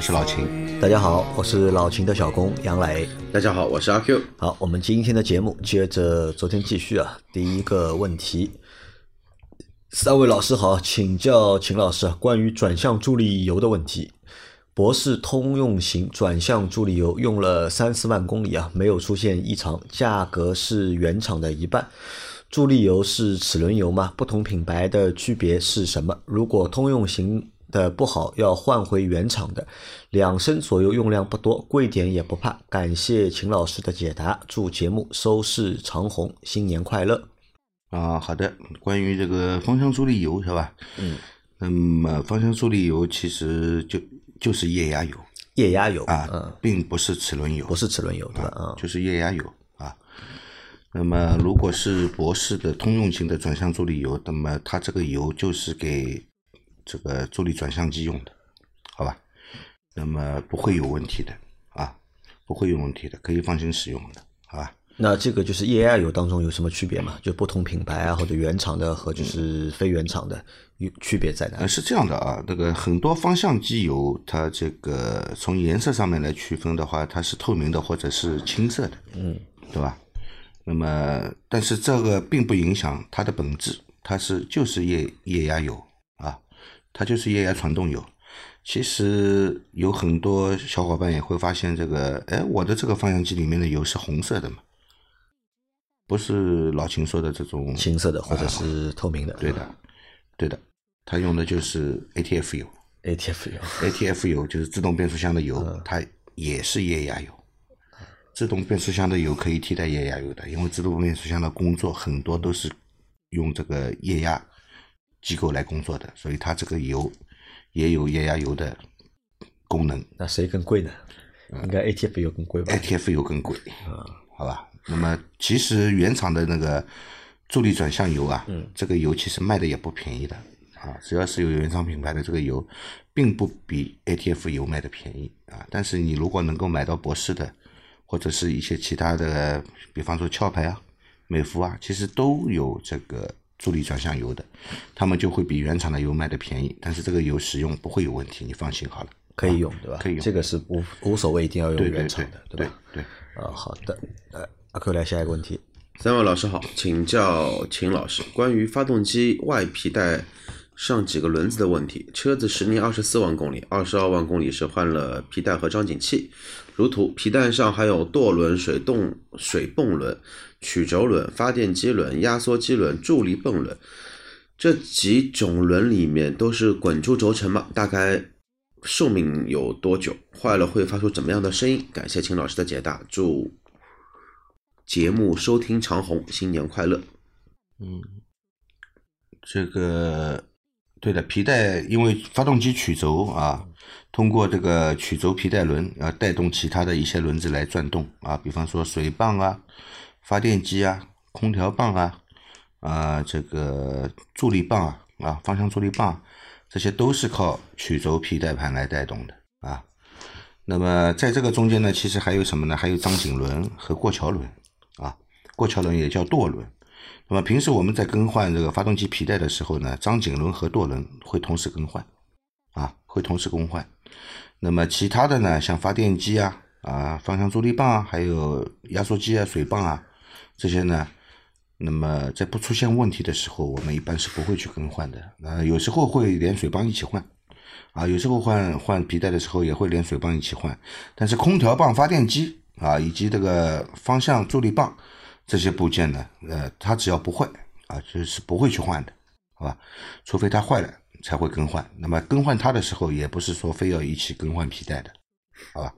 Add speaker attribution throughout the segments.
Speaker 1: 我是老秦。
Speaker 2: 大家好，我是老秦的小工杨磊。
Speaker 3: 大家好，我是阿 Q。
Speaker 2: 好，我们今天的节目接着昨天继续啊。第一个问题，三位老师好，请教秦老师关于转向助力油的问题。博士通用型转向助力油用了三四万公里啊，没有出现异常，价格是原厂的一半。助力油是齿轮油吗？不同品牌的区别是什么？如果通用型的不好，要换回原厂的，两升左右，用量不多，贵点也不怕。感谢秦老师的解答，祝节目收视长虹，新年快乐！
Speaker 1: 啊，好的，关于这个芳香助力油是吧？
Speaker 2: 嗯，
Speaker 1: 那么芳香助力油其实就就是液压油，
Speaker 2: 液压油
Speaker 1: 啊，
Speaker 2: 嗯，
Speaker 1: 并不是齿轮油，
Speaker 2: 不是齿轮油对吧？啊，
Speaker 1: 就是液压油啊。那么，如果是博士的通用型的转向助力油，那么它这个油就是给这个助力转向机用的，好吧？那么不会有问题的啊，不会有问题的，可以放心使用的，好吧？
Speaker 2: 那这个就是液压油当中有什么区别吗？就不同品牌啊，或者原厂的和就是非原厂的有区别在哪
Speaker 1: 呃，？是这样的啊，那个很多方向机油，它这个从颜色上面来区分的话，它是透明的或者是青色的，
Speaker 2: 嗯，
Speaker 1: 对吧？那么，但是这个并不影响它的本质，它是就是液液压油啊，它就是液压传动油。其实有很多小伙伴也会发现这个，哎，我的这个方向机里面的油是红色的嘛，不是老秦说的这种
Speaker 2: 青色的或者是透明的？
Speaker 1: 对的，对的，它用的就是 ATF 油
Speaker 2: ，ATF 油。
Speaker 1: ，ATF 油就是自动变速箱的油，它也是液压油。自动变速箱的油可以替代液压油的，因为自动变速箱的工作很多都是用这个液压机构来工作的，所以它这个油也有液压油的功能。
Speaker 2: 那谁更贵呢？应该 ATF 油更贵吧
Speaker 1: ？ATF 油更贵，好吧？那么其实原厂的那个助力转向油啊，这个油其实卖的也不便宜的啊，只要是有原厂品牌的这个油，并不比 ATF 油卖的便宜啊。但是你如果能够买到博士的，或者是一些其他的，比方说壳牌啊、美孚啊，其实都有这个助力转向油的，他们就会比原厂的油卖的便宜，但是这个油使用不会有问题，你放心好了。
Speaker 2: 可以用对吧？
Speaker 1: 可以用
Speaker 2: 这个是无无所谓，一定要用原厂的，
Speaker 1: 对
Speaker 2: 吧？
Speaker 1: 对。
Speaker 2: 啊，好的。呃，阿 Q 来下一个问题。
Speaker 3: 三位老师好，请教秦老师关于发动机外皮带上几个轮子的问题。车子十年二十四万公里，二十二万公里是换了皮带和张紧器。如图，皮带上还有舵轮、水动、水泵轮、曲轴轮、发电机轮、压缩机轮、助力泵轮。这几种轮里面都是滚珠轴承嘛？大概寿命有多久？坏了会发出怎么样的声音？感谢秦老师的解答，祝节目收听长虹，新年快乐。
Speaker 1: 嗯，这个对的，皮带因为发动机曲轴啊，通过这个曲轴皮带轮啊，带动其他的一些轮子来转动啊，比方说水泵啊、发电机啊、空调泵啊、啊这个助力泵啊、啊方向助力泵，这些都是靠曲轴皮带盘来带动的啊。那么在这个中间呢，其实还有什么呢？还有张紧轮和过桥轮啊，过桥轮也叫舵轮。那么平时我们在更换这个发动机皮带的时候呢，张紧轮和舵轮会同时更换，啊，会同时更换。那么其他的呢，像发电机啊、啊方向助力泵啊，还有压缩机啊、水泵啊这些呢，那么在不出现问题的时候，我们一般是不会去更换的。呃，有时候会连水泵一起换，啊，有时候换换皮带的时候也会连水泵一起换。但是空调泵、发电机啊，以及这个方向助力泵。这些部件呢，呃，它只要不坏啊，就是不会去换的，好吧？除非它坏了才会更换。那么更换它的时候，也不是说非要一起更换皮带的，好吧？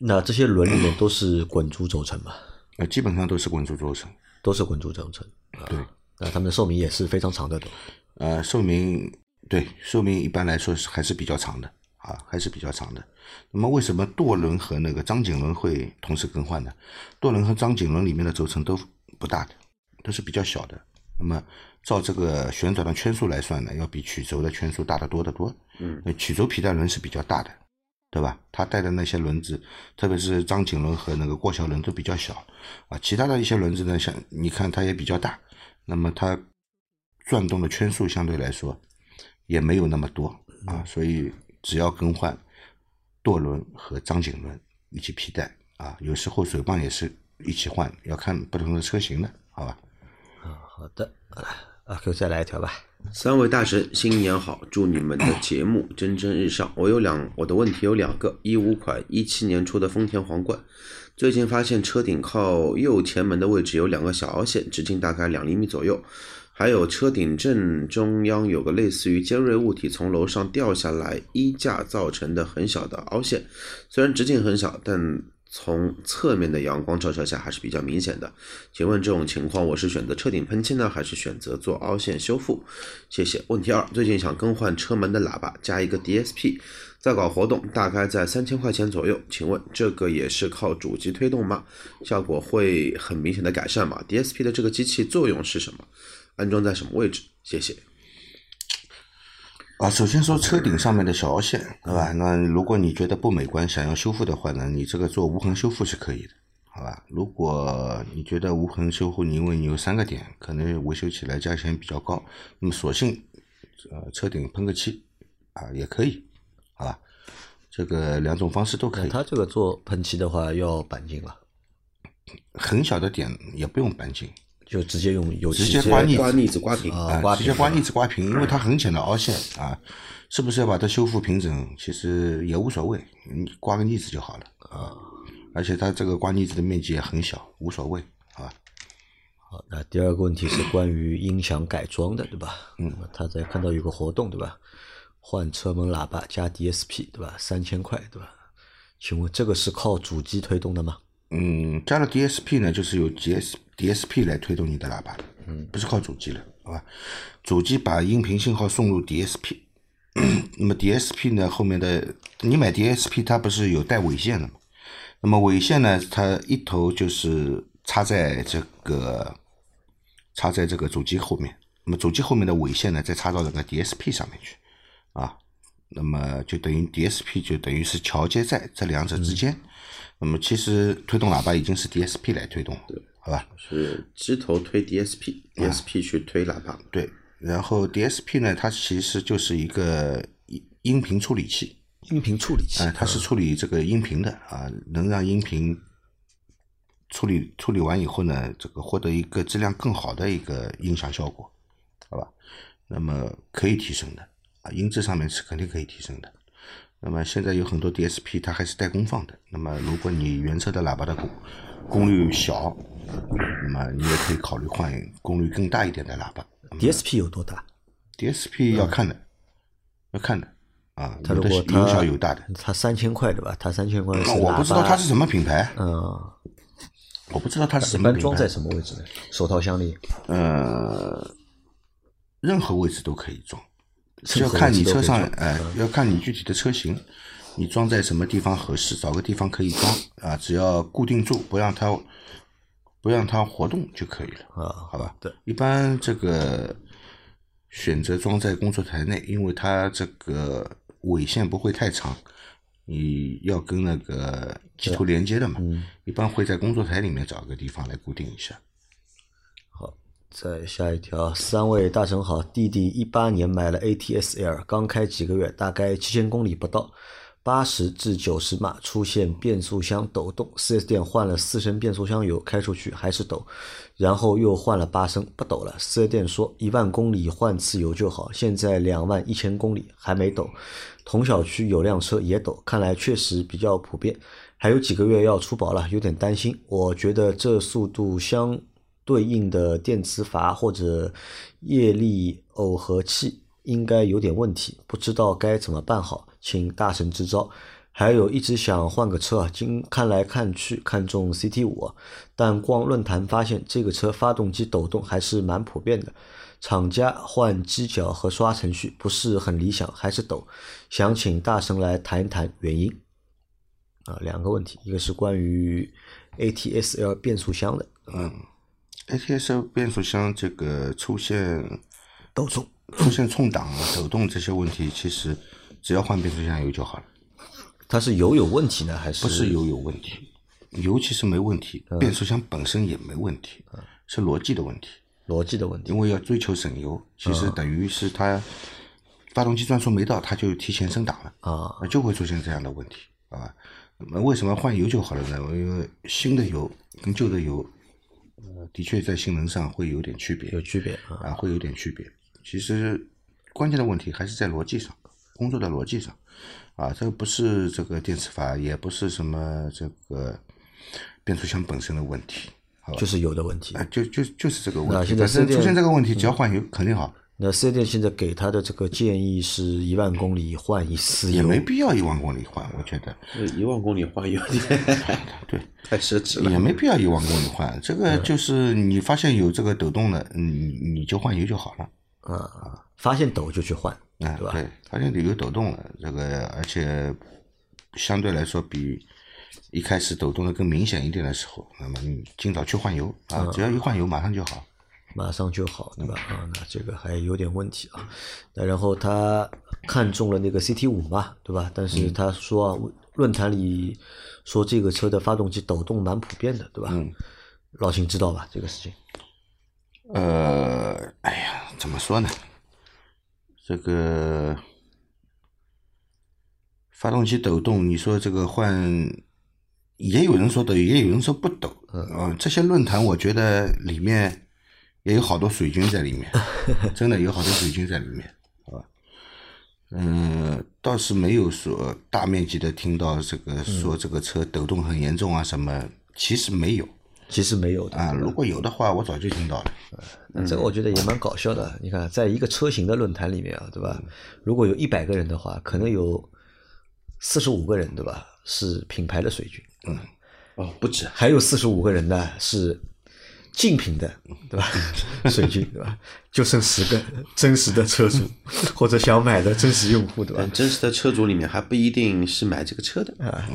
Speaker 2: 那这些轮里面都是滚珠轴承嘛？
Speaker 1: 呃，基本上都是滚珠轴承，
Speaker 2: 都是滚珠轴承。
Speaker 1: 对，
Speaker 2: 那它们的寿命也是非常长的，都。
Speaker 1: 呃，寿命对寿命一般来说是还是比较长的，啊，还是比较长的。那么为什么舵轮和那个张紧轮会同时更换呢？舵轮和张紧轮里面的轴承都不大的，都是比较小的。那么照这个旋转的圈数来算呢，要比曲轴的圈数大得多得多。
Speaker 3: 嗯，
Speaker 1: 曲轴皮带轮是比较大的，对吧？它带的那些轮子，特别是张紧轮和那个过桥轮都比较小啊。其他的一些轮子呢，像你看它也比较大，那么它转动的圈数相对来说也没有那么多啊，所以只要更换舵轮和张紧轮以及皮带啊，有时候水泵也是一起换，要看不同的车型的，好吧？
Speaker 2: 好的，阿 Q 再来一条吧。
Speaker 3: 三位大神，新年好！祝你们的节目 蒸蒸日上。我有两，我的问题有两个：一五款一七年出的丰田皇冠，最近发现车顶靠右前门的位置有两个小凹陷，直径大概两厘米左右。还有车顶正中央有个类似于尖锐物体从楼上掉下来衣架造成的很小的凹陷，虽然直径很小，但从侧面的阳光照射下还是比较明显的。请问这种情况，我是选择车顶喷漆呢，还是选择做凹陷修复？谢谢。问题二，最近想更换车门的喇叭，加一个 DSP，在搞活动，大概在三千块钱左右。请问这个也是靠主机推动吗？效果会很明显的改善吗？DSP 的这个机器作用是什么？安装在什么位置？谢谢。
Speaker 1: 啊，首先说车顶上面的小凹陷，对吧？那如果你觉得不美观，想要修复的话呢，你这个做无痕修复是可以的，好吧？如果你觉得无痕修复，因为你有三个点，可能维修起来价钱比较高，那么索性呃车顶喷个漆啊也可以，好吧？这个两种方式都可以。
Speaker 2: 他这个做喷漆的话要钣金了，
Speaker 1: 很小的点也不用钣金，
Speaker 2: 就直接用油漆
Speaker 1: 直接刮腻
Speaker 3: 刮腻子刮平。
Speaker 2: 啊，
Speaker 1: 直接刮腻子刮平，因为它很浅的凹陷啊，是不是要把它修复平整？其实也无所谓，你刮个腻子就好了啊。而且它这个刮腻子的面积也很小，无所谓啊。
Speaker 2: 好，那第二个问题是关于音响改装的，对吧？嗯，他在看到有个活动，对吧？换车门喇叭加 DSP，对吧？三千块，对吧？请问这个是靠主机推动的吗？
Speaker 1: 嗯，加了 DSP 呢，就是有 DS DSP 来推动你的喇叭不是靠主机了，好吧？主机把音频信号送入 DSP，那么 DSP 呢后面的你买 DSP 它不是有带尾线的吗？那么尾线呢，它一头就是插在这个插在这个主机后面，那么主机后面的尾线呢再插到那个 DSP 上面去，啊，那么就等于 DSP 就等于是桥接在这两者之间。那么其实推动喇叭已经是 DSP 来推动，对，好吧？
Speaker 3: 是机头推 DSP，DSP 去推喇叭。
Speaker 1: 对，然后 DSP 呢，它其实就是一个音音频处理器，
Speaker 2: 音频处理器
Speaker 1: 啊、，它是处理这个音频的啊，能让音频处理处理完以后呢，这个获得一个质量更好的一个音响效果，好吧？那么可以提升的啊，音质上面是肯定可以提升的。那么现在有很多 DSP 它还是带功放的，那么如果你原车的喇叭的功功率小，那么你也可以考虑换功率更大一点的喇叭。
Speaker 2: DSP 有多大
Speaker 1: ？DSP 要看的，要看的啊，
Speaker 2: 它如果它
Speaker 1: 有小有大的。
Speaker 2: 它三千块对吧？它三千块是
Speaker 1: 我不知道它是什么品牌，
Speaker 2: 嗯，
Speaker 1: 我不知道它是什么品牌
Speaker 2: 般装在。什么位置呢？手套箱里。
Speaker 1: 呃，任何位置都可以装，是要看你车上，
Speaker 2: 装
Speaker 1: 哎、要看你具体的车型，你装在什么地方合适，找个地方可以装啊，只要固定住，不让它不让它活动就可以了，
Speaker 2: 啊
Speaker 1: 好吧？
Speaker 2: 对，
Speaker 1: 一般这个选择装在工作台内，因为它这个尾线不会太长，你要跟那个机头连接的嘛，
Speaker 2: 嗯
Speaker 1: 一般会在工作台里面找个地方来固定一下。
Speaker 2: 好，再下一条，三位大神好，弟弟一八年买了 ATS L，刚开几个月，大概七千公里不到，八十至九十码出现变速箱抖动，4S 店换了四升变速箱油，开出去还是抖，然后又换了八升不抖了，4S 店说一万公里换次油就好，现在两万一千公里还没抖，同小区有辆车也抖，看来确实比较普遍。还有几个月要出保了，有点担心。我觉得这速度相对应的电磁阀或者液力耦合器应该有点问题，不知道该怎么办好，请大神支招。还有一直想换个车啊，今看来看去看中 CT 五、啊，但逛论坛发现这个车发动机抖动还是蛮普遍的，厂家换机脚和刷程序不是很理想，还是抖，想请大神来谈一谈原因。啊，两个问题，一个是关于 ATSL 变速箱的
Speaker 1: 嗯，ATSL 变速箱这个出现
Speaker 2: 抖动，
Speaker 1: 出现冲挡啊、抖动这些问题，其实只要换变速箱油就好了，
Speaker 2: 它是油有问题呢，还是
Speaker 1: 不是油有问题，油其实没问题，变速箱本身也没问题，是逻辑的问题。
Speaker 2: 逻辑的问题？
Speaker 1: 因为要追求省油，其实等于是它发动机转速没到，它就提前升档了
Speaker 2: 啊，
Speaker 1: 那就会出现这样的问题啊。那么为什么换油就好了呢？因为新的油跟旧的油，呃，的确在性能上会有点区别，
Speaker 2: 有区别啊。
Speaker 1: 啊，会有点区别。其实关键的问题还是在逻辑上，工作的逻辑上，啊，这个不是这个电磁阀，也不是什么这个变速箱本身的问题，好吧？
Speaker 2: 就是油的问题
Speaker 1: 啊，就就就是这个问题。
Speaker 2: 现在
Speaker 1: 出现这个问题，只要换油肯定好，
Speaker 2: 那四 S 店现在给他的这个建议是一万公里换一次油，
Speaker 1: 也没必要一万公里换，我觉得
Speaker 3: 这一万公里换有点
Speaker 1: 对，
Speaker 3: 太奢侈了。
Speaker 1: 也没必要一万公里换。这个就是你发现有这个抖动了，你你就换油就好了。
Speaker 2: 啊，发现抖就去换，
Speaker 1: 啊，
Speaker 2: 对吧？
Speaker 1: 对，发现有抖动了，这个而且相对来说比一开始抖动的更明显一点的时候，那么你尽早去换油啊，只要一换油马上就好。
Speaker 2: 马上就好，对吧？啊，那这个还有点问题啊。那然后他看中了那个 CT 五嘛，对吧？但是他说啊，论坛里说这个车的发动机抖动蛮普遍的，对吧？
Speaker 1: 嗯
Speaker 2: 老秦知道吧？这个事情
Speaker 1: 呃，怎么说呢？这个发动机抖动，你说这个换，也有人说抖，也有人说不抖。嗯、这些论坛我觉得里面也有好多水军在里面，真的有好多水军在里面，好吧？嗯，倒是没有说大面积的听到这个说这个车抖动很严重啊什么，其实没有
Speaker 2: 其实没有的
Speaker 1: 啊。如果有的话，我早就听到了。
Speaker 2: 那这个我觉得也蛮搞笑的。你看，在一个车型的论坛里面啊，对吧？如果有一百个人的话，可能有四十五个人，对吧？是品牌的水军，
Speaker 3: 哦，不止，
Speaker 2: 还有四十五个人呢是竞品的，对吧？水军，对吧？就剩十个真实的车主或者想买的真实用户，对吧
Speaker 3: 但？真实的车主里面还不一定是买这个车的。
Speaker 2: 啊，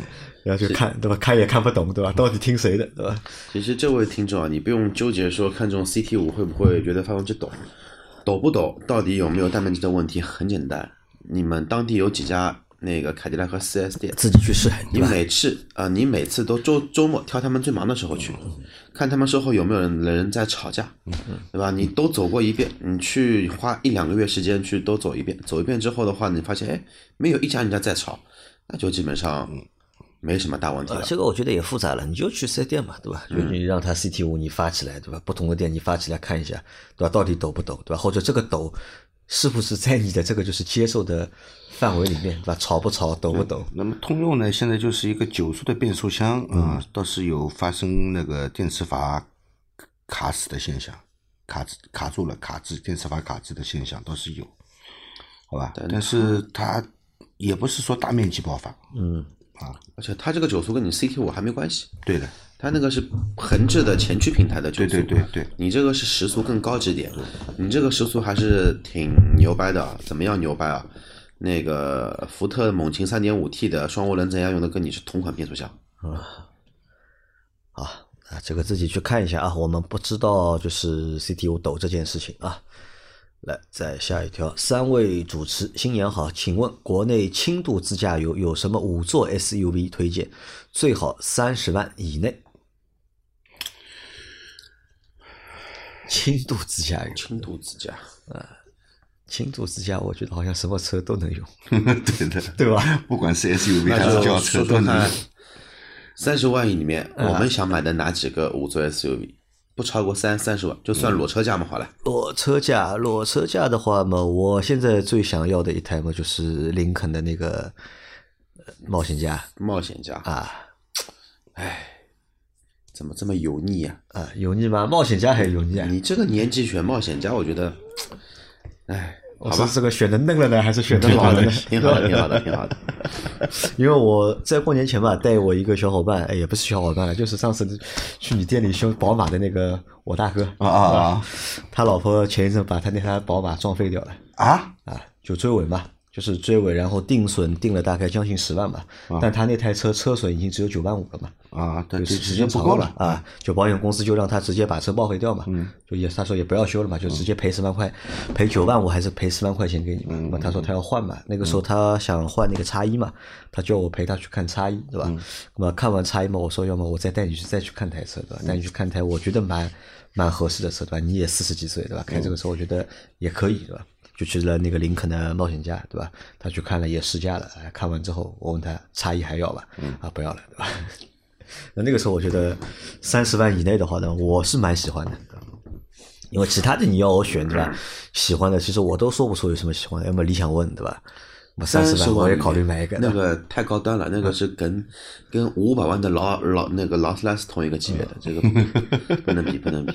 Speaker 2: 然后就看，对吧？看也看不懂，对吧？到底听谁的，对吧？
Speaker 3: 其实这位听众啊，你不用纠结说看中 CT 五会不会觉得发动机抖，抖不抖，到底有没有大面积的问题？很简单，你们当地有几家那个凯迪拉克 4S 店，
Speaker 2: 自己去试，
Speaker 3: 你？每次啊、你每次都周周末挑他们最忙的时候去，看他们售后有没有人人在吵架，对吧？你都走过一遍，你去花一两个月时间去都走一遍，走一遍之后的话，你发现哎，没有一家人家在吵，那就基本上没什么大问题
Speaker 2: 啊，这个我觉得也复杂了，你就去四 S 店嘛，对吧？就你让他 CT 五你发起来，对吧？不同的店你发起来看一下，对吧？到底抖不抖，对吧？或者这个抖是不是在你的这个就是接受的范围里面，对吧？吵不吵，抖不抖？
Speaker 1: 那么通用呢，现在就是一个九速的变速箱啊、
Speaker 2: 嗯
Speaker 1: 倒是有发生那个电磁阀卡死的现象，卡卡住了，卡滞电磁阀卡滞的现象倒是有，好吧？但是它也不是说大面积爆发，
Speaker 2: 嗯，
Speaker 3: 而且它这个九速跟你 CT 五还没关系，
Speaker 1: 对的，
Speaker 3: 它那个是横置的前驱平台的九
Speaker 1: 对
Speaker 3: 速，
Speaker 1: 对对对，
Speaker 3: 你这个是时速更高级点，你这个时速还是挺牛掰的啊，怎么样牛掰啊？那个福特猛禽 3.5T 的双涡轮增压用的跟你是同款变速箱，
Speaker 2: 啊，啊，这个自己去看一下啊，我们不知道就是 CT 五抖这件事情啊。来，再下一条，三位主持新年好，请问国内轻度自驾游有什么五座 SUV 推荐？最好三十万以内。轻度自驾游，
Speaker 3: 轻度自驾啊，
Speaker 2: 轻度自驾，我觉得好像什么车都能用，
Speaker 1: 对的，
Speaker 2: 对吧？
Speaker 1: 不管是 SUV
Speaker 3: 那就
Speaker 1: 还是轿车都能
Speaker 3: 用，三十万里面我们想买的哪几个五座 SUV？不超过三三十万，就算裸车价嘛，好了。
Speaker 2: 裸车价，裸车价的话嘛，我现在最想要的一台嘛，就是林肯的那个呃冒险家
Speaker 3: 冒险家，
Speaker 2: 啊
Speaker 3: 怎么这么油腻呀、
Speaker 2: 啊，油腻吗？冒险家还油腻啊？
Speaker 3: 你这个年纪选冒险家，我觉得，哎，
Speaker 2: 我是，这个选的嫩了呢，还是选的
Speaker 3: 挺好的，
Speaker 2: 老了呢？
Speaker 3: 挺好的，挺好的，挺好的。
Speaker 2: 因为我在过年前吧，带我一个小伙伴，哎，也不是小伙伴了，就是上次去你店里修宝马的那个我大哥
Speaker 1: 啊啊啊。
Speaker 2: 他老婆前一阵把他那台宝马撞废掉了。
Speaker 1: 啊！
Speaker 2: 啊，就追尾嘛，就是追尾，然后定损定了大概将近十万吧，但他那台车车损已经只有九万五了嘛，
Speaker 1: 啊，对，时间不够了
Speaker 2: 啊，就保险公司就让他直接把车报废掉嘛，就也他说也不要修了嘛，就直接赔十万块，赔九万五还是赔十万块钱给你嘛？他说他要换嘛，那个时候他想换那个叉一嘛，他叫我陪他去看叉一，对吧？那么看完叉一嘛，我说要么我再带你去再去看台车，对吧？带你去看台我觉得蛮蛮合适的车，对吧？你也四十几岁，对吧？开这个车我觉得也可以，对吧？就去了那个林肯的冒险家，对吧？他去看了也试驾了，哎看完之后我问他差异还要吧？啊，不要了，对吧？那那个时候我觉得三十万以内的话呢，我是蛮喜欢的，因为其他的你要我选对吧？喜欢的其实我都说不出有什么喜欢的，要么理想 ONE 对吧？我三十万我也考虑买一个，
Speaker 3: 那个太高端了，那个是跟跟五百万的劳劳那个劳斯莱斯同一个级别的，这个不能比，不能比。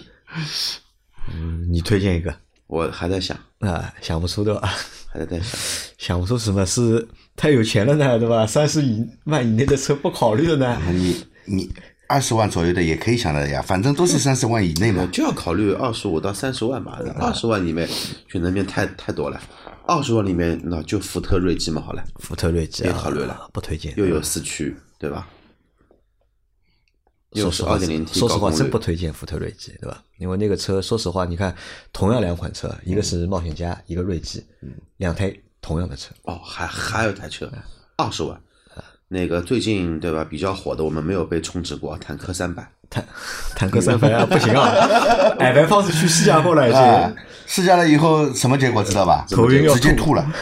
Speaker 2: 嗯你推荐一个
Speaker 3: 我还在想，
Speaker 2: 啊？想不出对吧？
Speaker 3: 还在在想，
Speaker 2: 想不出什么是太有钱了呢，对吧？三十以万以内的车不考虑了呢？
Speaker 1: 你你二十万左右的也可以想的呀，反正都是三十万以内嘛。
Speaker 3: 就要考虑二十五到三十万吧。二十万里面选择面太太多了，二十万里面那就福特锐际嘛，好了，
Speaker 2: 福特锐际啊，
Speaker 3: 别考虑了
Speaker 2: 不推荐。
Speaker 3: 又有四驱，对吧？
Speaker 2: 说实话，真不推荐福特锐际，对吧？因为那个车，说实话，你看，同样两款车，一个是冒险家，一个锐际，两台同样的车，
Speaker 3: 哦，还还有一台车，二十万。那个最近对吧比较火的，我们没有被充值过，坦克三百。
Speaker 2: 坦坦克三百啊，不行啊，矮白胖子去试驾过了已
Speaker 1: 啊
Speaker 2: 经，，
Speaker 1: 试驾了以后什么结果知道吧？
Speaker 2: 头晕
Speaker 1: 直接
Speaker 2: 吐
Speaker 1: 吐了，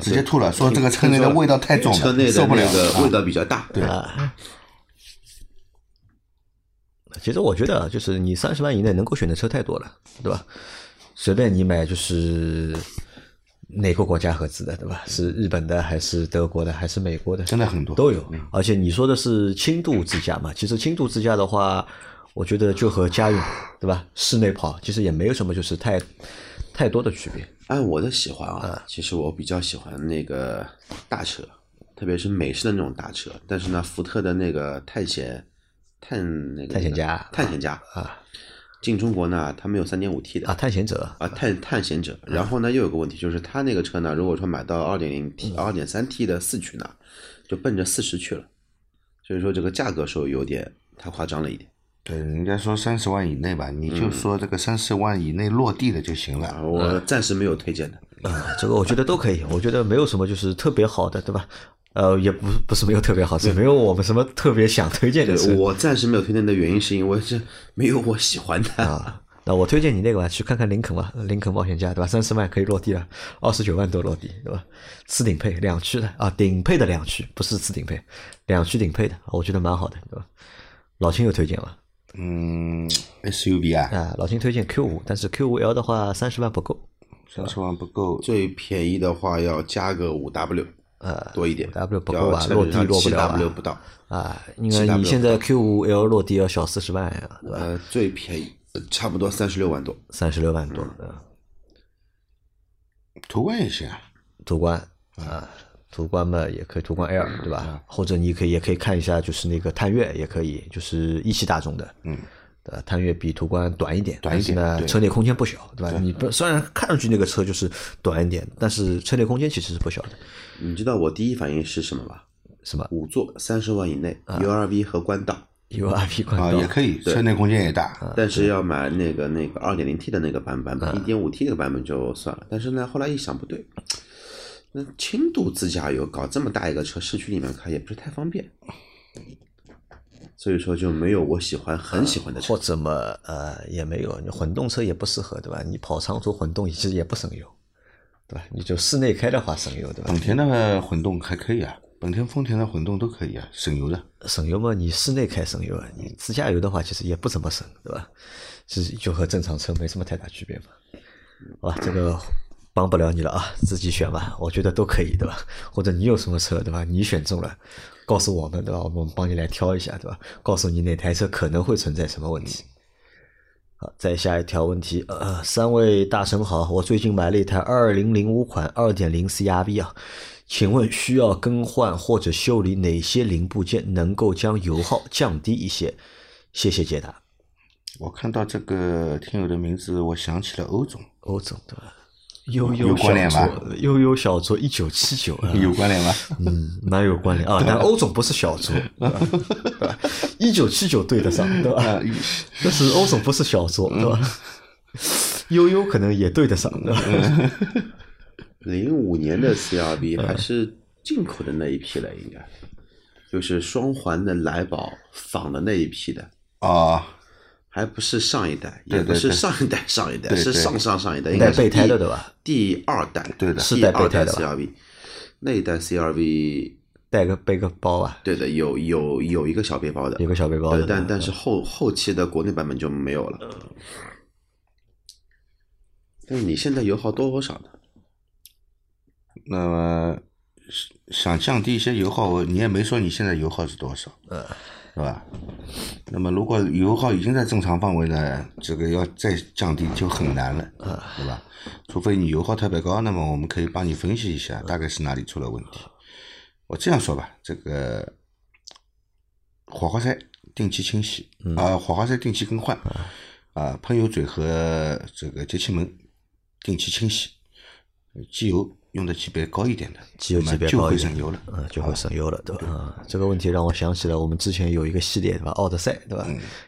Speaker 1: 直接吐了，说这个车内的味道太重了，
Speaker 3: 车内的
Speaker 1: 受不了
Speaker 3: 那个味道比较大。
Speaker 1: 对
Speaker 2: 啊。其实我觉得啊，就是你三十万以内能够选的车太多了，对吧？随便你买，就是哪个国家合资的，对吧？是日本的，还是德国的，还是美国的？
Speaker 1: 真的很多
Speaker 2: 都有。而且你说的是轻度自驾嘛？其实轻度自驾的话，我觉得就和家用，对吧？室内跑其实也没有什么就是太太多的区别。
Speaker 3: 按我的喜欢啊，其实我比较喜欢那个大车，特别是美式的那种大车。但是呢，福特的那个探险探那个
Speaker 2: 探险家
Speaker 3: 探险家
Speaker 2: 啊
Speaker 3: 进中国呢，它没有三点五 T 的
Speaker 2: 啊，探险者
Speaker 3: 啊，探探险者。然后呢，又有个问题，就是它那个车呢，如果说买到二点零 T、二点三 T 的四驱呢，就奔着四十去了。所以说这个价格说有点太夸张了一点
Speaker 1: 对，人家说三十万以内吧，你就说这个三十万以内落地的就行了。
Speaker 3: 啊，我暂时没有推荐的。
Speaker 2: 啊，这个我觉得都可以，我觉得没有什么就是特别好的，对吧？呃，也不不是没有特别好，是没有我们什么特别想推荐的车
Speaker 3: 我暂时没有推荐的原因是因为这没有我喜欢的。
Speaker 2: 啊。那我推荐你那个吧，去看看林肯吧，林肯冒险家，对吧？三十万可以落地了，二十九万多落地，对吧？次顶配两驱的啊，顶配的两驱，不是次顶配，两驱顶配的，我觉得蛮好的，对吧？老秦有推荐吗？
Speaker 1: 嗯，SUV 啊，
Speaker 2: 啊，老秦推荐 Q 五，但是 Q 五 L 的话三十万不够，
Speaker 1: 三十万不够，
Speaker 3: 最便宜的话要加个五 W，
Speaker 2: 呃，
Speaker 3: 多一点
Speaker 2: W 不够
Speaker 3: 要
Speaker 2: 啊，落地落
Speaker 3: W 不到。
Speaker 2: 啊，因
Speaker 3: 7W
Speaker 2: 为你现在 Q 五 L 落地要小四十万呀，对吧？
Speaker 3: 呃，最便宜呃差不多三十六万多。
Speaker 2: 三十六万多，嗯
Speaker 1: 途观也行啊。
Speaker 2: 途观啊，途观嘛也可以，途观 L 对吧？或者你可以也可以看一下，就是那个探岳也可以，就是一汽大众的，
Speaker 1: 嗯，
Speaker 2: 对吧？探岳比途观短一点，
Speaker 1: 短一点
Speaker 2: 但是呢，车内空间不小，对吧？你不虽然看上去那个车就是短一点，但是车内空间其实是不小的，
Speaker 3: 你知道我第一反应是什么吧？
Speaker 2: 什么
Speaker 3: 五座三十万以内，URV 和官道？
Speaker 2: URV 冠
Speaker 1: 啊，
Speaker 2: 道
Speaker 1: 也可以，车内空间也大。
Speaker 2: 啊
Speaker 3: 但是要买那个那个二点零 T 的那个版版本，一点五 T 的版本就算了。但是呢，后来一想不对，那轻度自驾游搞这么大一个车，市区里面开也不是太方便，所以说就没有我喜欢很喜欢的车
Speaker 2: 或。者么呃也没有，你混动车也不适合，对吧？你跑长途混动其实也不省油，对吧？你就室内开的话省油，对吧？
Speaker 1: 本田那个混动还可以啊，本田、丰田的混动都可以啊，省油的。
Speaker 2: 省油嘛，你室内开省油啊，你自驾游的话其实也不怎么省，对吧？其实就和正常车没什么太大区别嘛。好吧，这个帮不了你了啊，自己选吧，我觉得都可以，对吧？或者你有什么车，对吧？你选中了，告诉我们，对吧？我们帮你来挑一下，对吧？告诉你哪台车可能会存在什么问题。好，再下一条问题，呃，三位大神好，我最近买了一台二零零五款二点零 CRV 啊，请问需要更换或者修理哪些零部件，能够将油耗降低一些？谢谢解答。
Speaker 1: 我看到这个听友的名字，我想起了欧总，
Speaker 2: 欧总对吧？悠悠小
Speaker 1: 关联吧
Speaker 2: 作，悠悠小卓一九七九啊，
Speaker 1: 有关联吗？
Speaker 2: 嗯，蛮有关联啊。但欧总不是小卓，一九七九对得上，对吧？
Speaker 1: 啊，
Speaker 2: 但是欧总不是小卓，对吧？悠悠可能也对得上，对吧？
Speaker 3: 零五年的 CRV 还是进口的那一批了，应该就是双环的来宝仿的那一批的，
Speaker 1: 啊，
Speaker 3: 还不是上一代，也不是上一代上一代，是上上上一代，应该是第
Speaker 2: 备胎的对吧？
Speaker 3: 第二代，
Speaker 1: 对的
Speaker 2: 是带
Speaker 3: 第二代
Speaker 2: 备胎的
Speaker 3: CRV，那一代 CRV，
Speaker 2: 带个背个包啊，
Speaker 3: 对的，有有有一个小背包的，
Speaker 2: 有个小背包的
Speaker 3: 对，但但是后后期的国内版本就没有了。但是你现在油耗多少呢？
Speaker 1: 那么想降低一些油耗，你也没说你现在油耗是多少，
Speaker 2: 呃，
Speaker 1: 是吧？那么如果油耗已经在正常范围了，这个要再降低就很难了，对吧？除非你油耗特别高，那么我们可以帮你分析一下大概是哪里出了问题。我这样说吧，这个火花塞定期清洗，啊、火花塞定期更换，啊、喷油嘴和这个节气门定期清洗，机油用的级别高一点的，
Speaker 2: 机油级别高一点
Speaker 1: 会省油了。
Speaker 2: 嗯，就会省油了，对吧？啊，这个问题让我想起了我们之前有一个系列，对吧？奥德赛，对吧？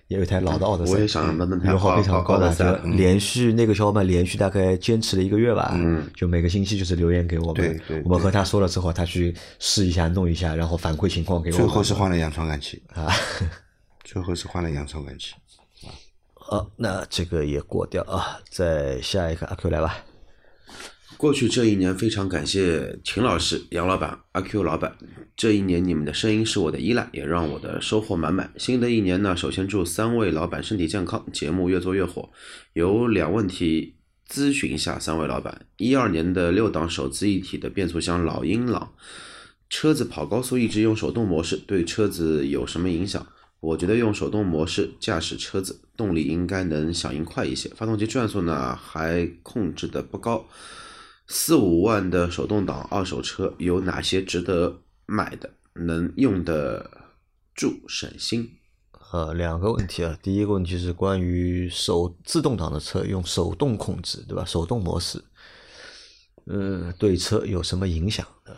Speaker 2: 也有一台老的奥德赛，
Speaker 3: 我也想到那台
Speaker 2: 油耗非常高的，连续那个小伙伴连续大概坚持了一个月吧，嗯，就每个星期就是留言给我们，
Speaker 1: 对对
Speaker 2: 我们和他说了之后，他去试一下弄一下，然后反馈情况给我们。
Speaker 1: 最后是换了氧传感器，
Speaker 2: 啊，
Speaker 1: 最后是换了氧传感器。
Speaker 2: 好，那这个也过掉啊，再下一个阿 Q 来吧。
Speaker 3: 过去这一年，非常感谢秦老师、杨老板、阿 Q 老板。这一年你们的声音是我的依赖，也让我的收获满满。新的一年呢，首先祝三位老板身体健康，节目越做越火。有两问题咨询一下三位老板：一二年的六档手自一体的变速箱老英朗，车子跑高速一直用手动模式，对车子有什么影响？我觉得用手动模式驾驶车子，动力应该能响应快一些，发动机转速呢还控制的不高。四五万的手动挡二手车有哪些值得买的，能用的住省心？
Speaker 2: 呃，两个问题啊，第一个问题是关于手自动挡的车用手动控制，对吧？手动模式，嗯，对车有什么影响的？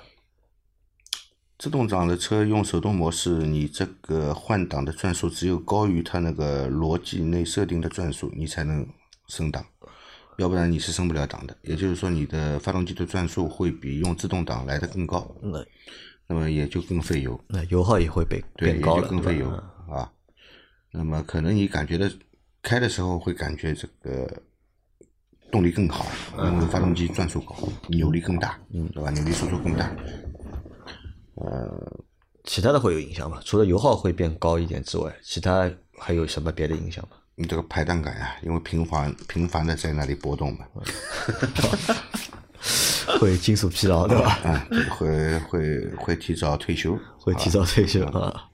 Speaker 1: 自动挡的车用手动模式，你这个换挡的转速只有高于它那个逻辑内设定的转速，你才能升档，要不然你是升不了档的。也就是说，你的发动机的转速会比用自动挡来的更高，
Speaker 2: 那
Speaker 1: 那么也就更费油，
Speaker 2: 那油耗也会被
Speaker 1: 对，也
Speaker 2: 变高了，
Speaker 1: 就更费油啊。那么可能你感觉的开的时候会感觉这个动力更好，因为发动机转速高，扭力更大，嗯，对吧？扭力输出更大。
Speaker 2: 呃其他的会有影响吗？除了油耗会变高一点之外，其他还有什么别的影响吗？
Speaker 1: 你这个排档杆呀、因为频繁频繁的在那里波动嘛，
Speaker 2: 会金属疲劳，对吧？
Speaker 1: 啊，这个会会会提早退休，
Speaker 2: 会提早退休啊。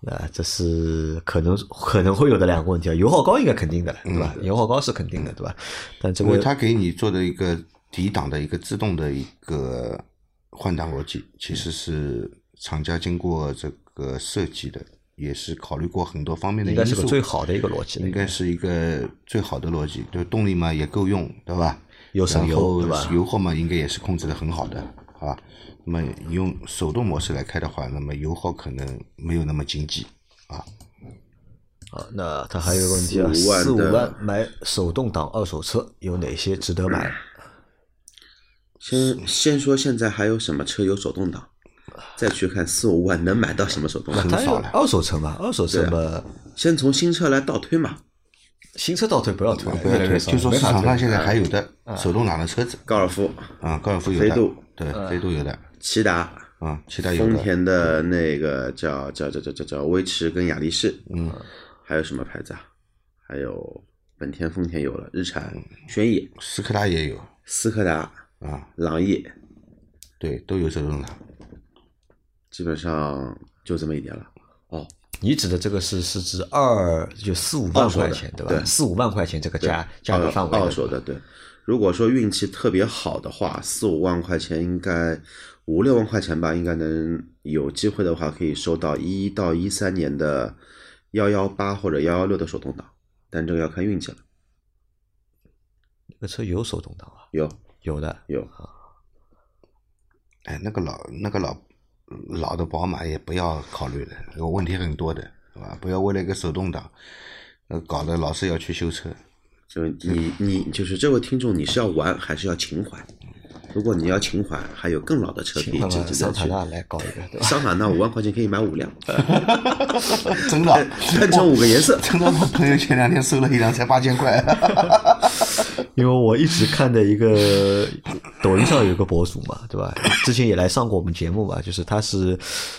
Speaker 2: 那这是可能可能会有的两个问题啊，油耗高应该肯定的了，对吧？油耗高是肯定的，对吧？但这个
Speaker 1: 因为它给你做的一个抵档的一个自动的一个换挡逻辑，其实是厂家经过这个设计的，也是考虑过很多方面的
Speaker 2: 应该是，个最好的一个逻辑，
Speaker 1: 应该是一个最好的逻辑，就动力嘛也够用，对吧？
Speaker 2: 又省油对吧
Speaker 1: 油耗嘛应该也是控制的很好的，好吧？那么用手动模式来开的话，那么油耗可能没有那么经济啊。
Speaker 2: 啊，那他还有一个问题啊，四五万买手动挡二手车有哪些值得买？
Speaker 3: 先先说现在还有什么车有手动挡，再去看四五万能买到什么手动挡。
Speaker 2: 它有
Speaker 1: 很少了。
Speaker 2: 二手车嘛，二手车嘛，
Speaker 3: 先从新车来倒推嘛，
Speaker 2: 新车倒推不要推，
Speaker 1: 不要推，就说市场上现在还有的手动挡的车子。
Speaker 3: 高尔夫、
Speaker 1: 啊，高尔夫有的。
Speaker 3: 飞度，
Speaker 1: 对，飞度有的。
Speaker 3: 骐达、
Speaker 1: 啊，骐达有的，
Speaker 3: 丰田的那个叫叫叫叫叫叫威驰跟雅力士，
Speaker 1: 嗯，
Speaker 3: 还有什么牌子啊？还有本田、丰田有了，日产、轩逸、
Speaker 1: 斯柯达也有。
Speaker 3: 斯柯达、
Speaker 1: 啊，
Speaker 3: 朗逸，
Speaker 1: 对，都有手动挡。
Speaker 3: 基本上就这么一点了。哦，
Speaker 2: 你指的这个是是指二就四五万块钱对吧？
Speaker 3: 对
Speaker 2: 四五万块钱这个价价格范围的
Speaker 3: 二手的对。如果说运气特别好的话，四五万块钱应该五六万块钱吧，应该能有机会的话，可以收到一到一三年的幺幺八或者幺幺六的手动挡，但这个要看运气了。
Speaker 2: 那个车有手动挡啊？
Speaker 3: 有
Speaker 2: 有的，
Speaker 3: 有，
Speaker 1: 哎，那个老那个老老的宝马也不要考虑了，有问题很多的，是吧？不要为了一个手动挡，呃，搞得老是要去修车。
Speaker 3: 就你你就是这位听众，你是要玩还是要情怀？如果你要情怀，还有更老的车可以
Speaker 2: 请
Speaker 3: 值值得去。
Speaker 2: 桑塔纳来搞一个，对吧？
Speaker 3: 桑塔纳五万块钱可以买五辆，
Speaker 1: 真的，
Speaker 3: 喷成五个颜色。
Speaker 1: 真的，我朋友前两天收了一辆，才八千块。
Speaker 2: 因为我一直看的一个抖音上有一个博主嘛，对吧？之前也来上过我们节目嘛，就是他是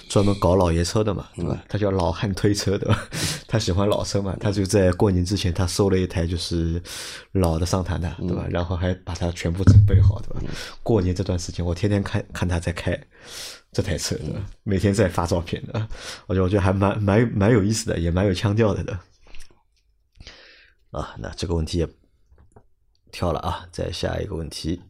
Speaker 2: 专门搞老爷车的嘛，对吧？他叫老汉推车，对吧？他喜欢老车嘛，他就在过年之前他收了一台就是老的桑塔纳，对吧？然后还把它全部准备好，对吧？过年这段时间，我天天看看他在开这台车，对吧？每天在发照片的，我觉得我觉得还蛮蛮蛮有意思的，也蛮有腔调的的。啊，那这个问题也跳了啊，再下一个问题，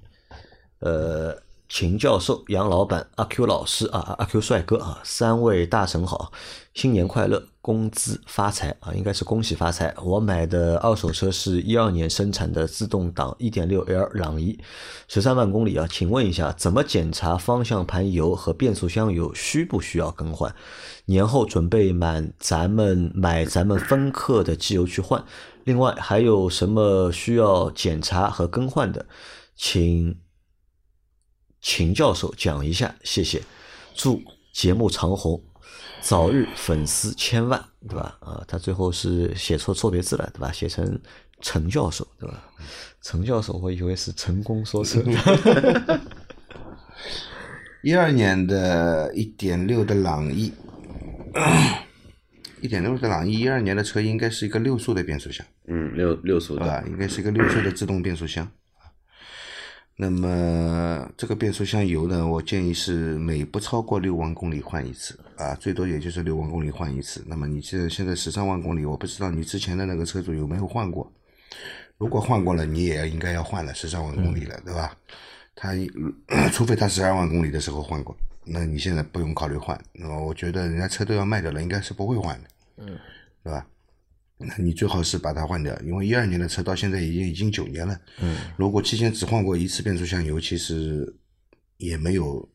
Speaker 2: 呃，秦教授、杨老板、阿 Q 老师啊，阿 Q 帅哥啊，三位大神好，新年快乐，工资发财啊，应该是恭喜发财。我买的二手车是一二年生产的自动挡一点六 L 朗逸，十三万公里啊，请问一下，怎么检查方向盘油和变速箱油需不需要更换？年后准备满咱们买咱们分克的机油去换。另外还有什么需要检查和更换的，请秦教授讲一下，谢谢。祝节目长红，早日粉丝千万，对吧？啊，他最后是写错错别字了，对吧？写成陈教授，对吧？陈教授，我以为是成功说车。
Speaker 1: 一二年的一点六的朗逸，一点六的朗逸，一二年的车应该是一个六速的变速箱，
Speaker 3: 嗯，六六速的，
Speaker 1: 对吧？应该是一个六速的自动变速箱。那么这个变速箱油呢，我建议是每不超过六万公里换一次啊，最多也就是六万公里换一次。那么你这现在十三万公里，我不知道你之前的那个车主有没有换过。如果换过了，你也应该要换了，十三万公里了，对吧？他 除非他十二万公里的时候换过，那你现在不用考虑换。那么我觉得人家车都要卖掉了，应该是不会换的，嗯，对吧？那你最好是把它换掉，因为一二年的车到现在已经已经九年了，嗯，如果期间只换过一次变速箱油，其实也没有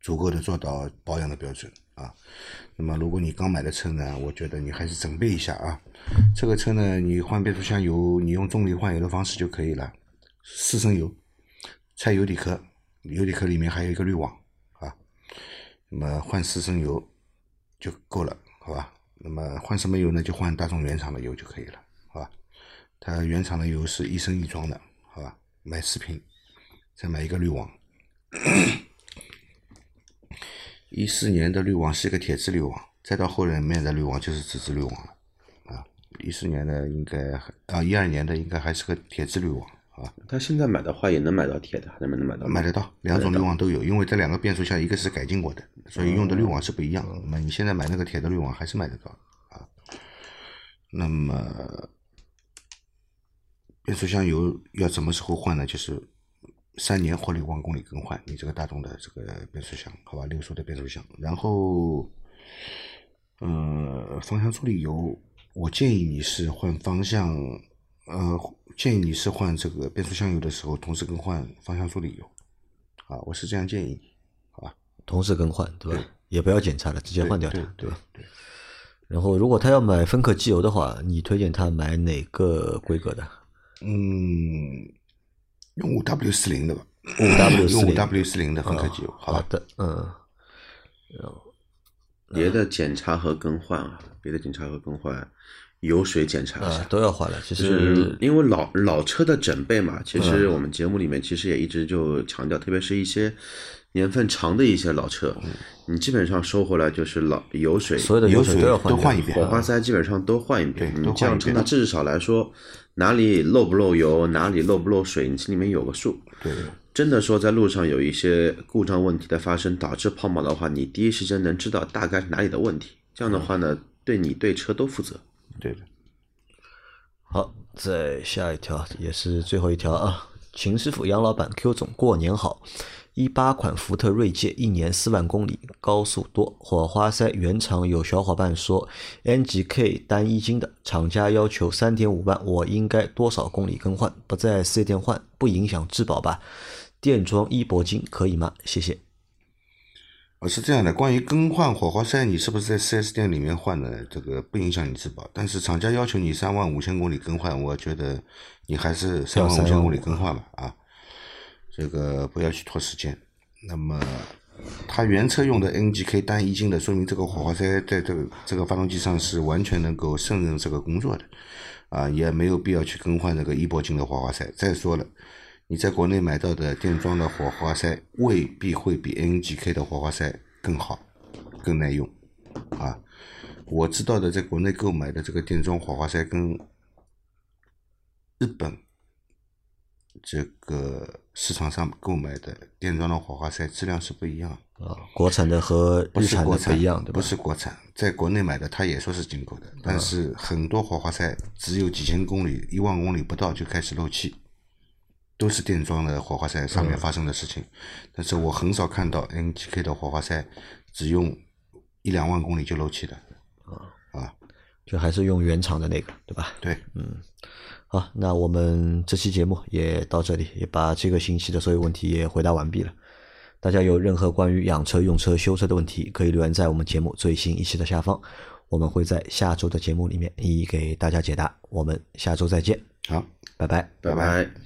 Speaker 1: 足够的做到保养的标准啊。那么如果你刚买的车呢，我觉得你还是准备一下啊。这个车呢，你换变速箱油，你用重力换油的方式就可以了，四升油，拆油底壳，油底壳里面还有一个滤网啊，那么换四升油就够了，好吧？那么换什么油呢？就换大众原厂的油就可以了，好吧？它原厂的油是一升一装的，好吧？买四瓶，再买一个滤网。一四年的滤网是一个铁质滤网，再到后面的滤网就是纸质滤网了，啊，一四年的应该啊，一二年的应该还是个铁质滤网，啊，
Speaker 3: 他现在买的话也能买到铁的，能不能买到？
Speaker 1: 买得到，两种滤网都有，因为这两个变速箱一个是改进过的，所以用的滤网是不一样。那么你现在买那个铁的滤网还是买得到啊。那么变速箱油要什么时候换呢？就是三年或六万公里更换你这个大众的这个变速箱，好吧，六速的变速箱。然后，呃，方向助力油，我建议你是换方向，呃，建议你是换这个变速箱油的时候，同时更换方向助力油，啊，我是这样建议你，好吧？
Speaker 2: 同时更换，对吧？也不要检查了，直接换掉它，
Speaker 1: 对对
Speaker 2: 吧？
Speaker 1: 对。
Speaker 2: 然后，如果他要买芬克机油的话，你推荐他买哪个规格的？
Speaker 1: 嗯，用五 W 四零的吧，
Speaker 2: 五 W
Speaker 1: 用五
Speaker 2: 四零
Speaker 1: W 四零的芬克机油，好吧？
Speaker 2: 好的，嗯，
Speaker 3: 别的检查和更换啊，别的检查和更换，油水检查一下
Speaker 2: 啊，。都要换了。其
Speaker 3: 就是
Speaker 2: 实，
Speaker 3: 因为老老车的整备嘛，其实我们节目里面其实也一直就强调，特别是一些年份长的一些老车，你基本上收回来就是老油水、
Speaker 2: 所有的
Speaker 1: 油水
Speaker 2: 水都要换
Speaker 1: 都换一遍
Speaker 3: 火花塞基本上都换一遍。你这样
Speaker 1: 车，
Speaker 3: 那至少来说，哪里漏不漏油，哪里漏不漏水，你心里面有个数。
Speaker 1: 对，
Speaker 3: 真的说在路上有一些故障问题的发生，导致抛锚的话，你第一时间能知道大概是哪里的问题。这样的话呢，对你对车都负责。
Speaker 1: 对的。
Speaker 2: 好，再下一条也是最后一条啊。秦师傅、杨老板、Q 总，过年好！一八款福特锐界一年四万公里，高速多，火花塞原厂有小伙伴说 NGK 单一金的，厂家要求三点五万，我应该多少公里更换？不在四 S 店换，不影响质保吧？电装一铂金可以吗？谢谢。
Speaker 1: 呃，是这样的，关于更换火花塞，你是不是在 4S 店里面换的？这个不影响你质保，但是厂家要求你三万五千公里更换，我觉得你还是三万五千公里更换吧，啊，这个不要去拖时间。那么，它原车用的 NGK 单一金的，说明这个火花塞在这个这个发动机上是完全能够胜任这个工作的，啊，也没有必要去更换这个一铂金的火花塞。再说了。你在国内买到的电装的火花塞未必会比 NGK 的火花塞更好、更耐用，啊，我知道的，在国内购买的这个电装火花塞跟日本这个市场上购买的电装的火花塞质量是不一样
Speaker 2: 啊，国产的和日产的不一样，对吧？
Speaker 1: 不是国产，在国内买的，他也说是进口的，但是很多火花塞只有几千公里、一万公里不到就开始漏气。都是电装的火花塞上面发生的事情，但是我很少看到 NGK 的火花塞只用一两万公里就漏气的，啊啊，
Speaker 2: 就还是用原厂的那个，对吧？
Speaker 1: 对，
Speaker 2: 嗯，好，那我们这期节目也到这里，也把这个星期的所有问题也回答完毕了。大家有任何关于养车、用车、修车的问题，可以留言在我们节目最新一期的下方，我们会在下周的节目里面一一给大家解答。我们下周再见，
Speaker 1: 好，
Speaker 2: 拜拜，
Speaker 3: 拜拜。